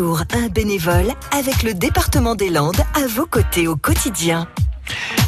un bénévole avec le département des Landes à vos côtés au quotidien.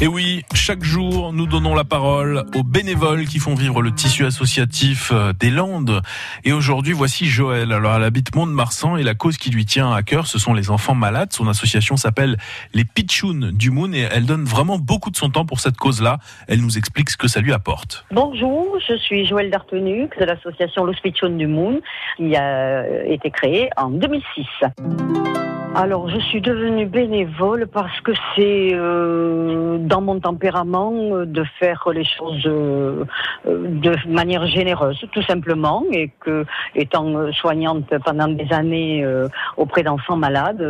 Et oui, chaque jour, nous donnons la parole aux bénévoles qui font vivre le tissu associatif euh, des Landes. Et aujourd'hui, voici Joël. Alors, elle habite Mont-de-Marsan et la cause qui lui tient à cœur, ce sont les enfants malades. Son association s'appelle les Pitchouns du Moon et elle donne vraiment beaucoup de son temps pour cette cause-là. Elle nous explique ce que ça lui apporte. Bonjour, je suis Joël Dartenuc de l'association Los Pitchouns du Moon qui a été créée en 2006. Alors, je suis devenue bénévole parce que c'est euh, dans mon tempérament euh, de faire les choses euh, de manière généreuse, tout simplement, et que, étant soignante pendant des années auprès d'enfants malades,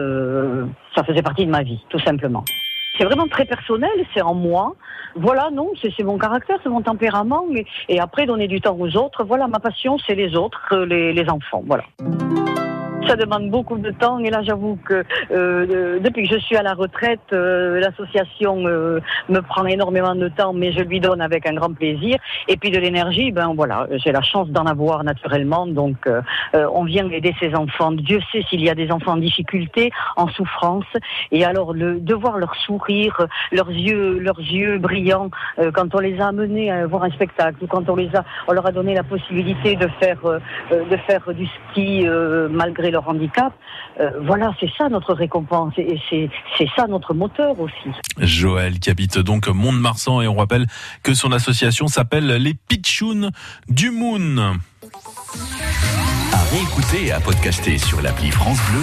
ça faisait partie de ma vie, tout simplement. C'est vraiment très personnel, c'est en moi. Voilà, non, c'est mon caractère, c'est mon tempérament. Et, après, donner du temps aux autres, voilà, ma passion, c'est les autres, les enfants, voilà ça demande beaucoup de temps. Et là, j'avoue que euh, depuis que je suis à la retraite, euh, l'association euh, me prend énormément de temps, mais je lui donne avec un grand plaisir. Et puis de l'énergie, ben voilà, j'ai la chance d'en avoir naturellement. Donc, on vient aider ces enfants. Dieu sait s'il y a des enfants en difficulté, en souffrance. Et alors, le, de voir leur sourire, leurs yeux, leurs yeux brillants, quand on les a amenés à voir un spectacle, ou quand on les a, on leur a donné la possibilité de faire, de faire du ski malgré leur handicap. Euh, voilà, c'est ça notre récompense et c'est ça notre moteur aussi. Joël qui habite donc Mont-de-Marsan et on rappelle que son association s'appelle les Pitchouns du Moon. À réécouter et à podcaster sur l'appli France Bleu,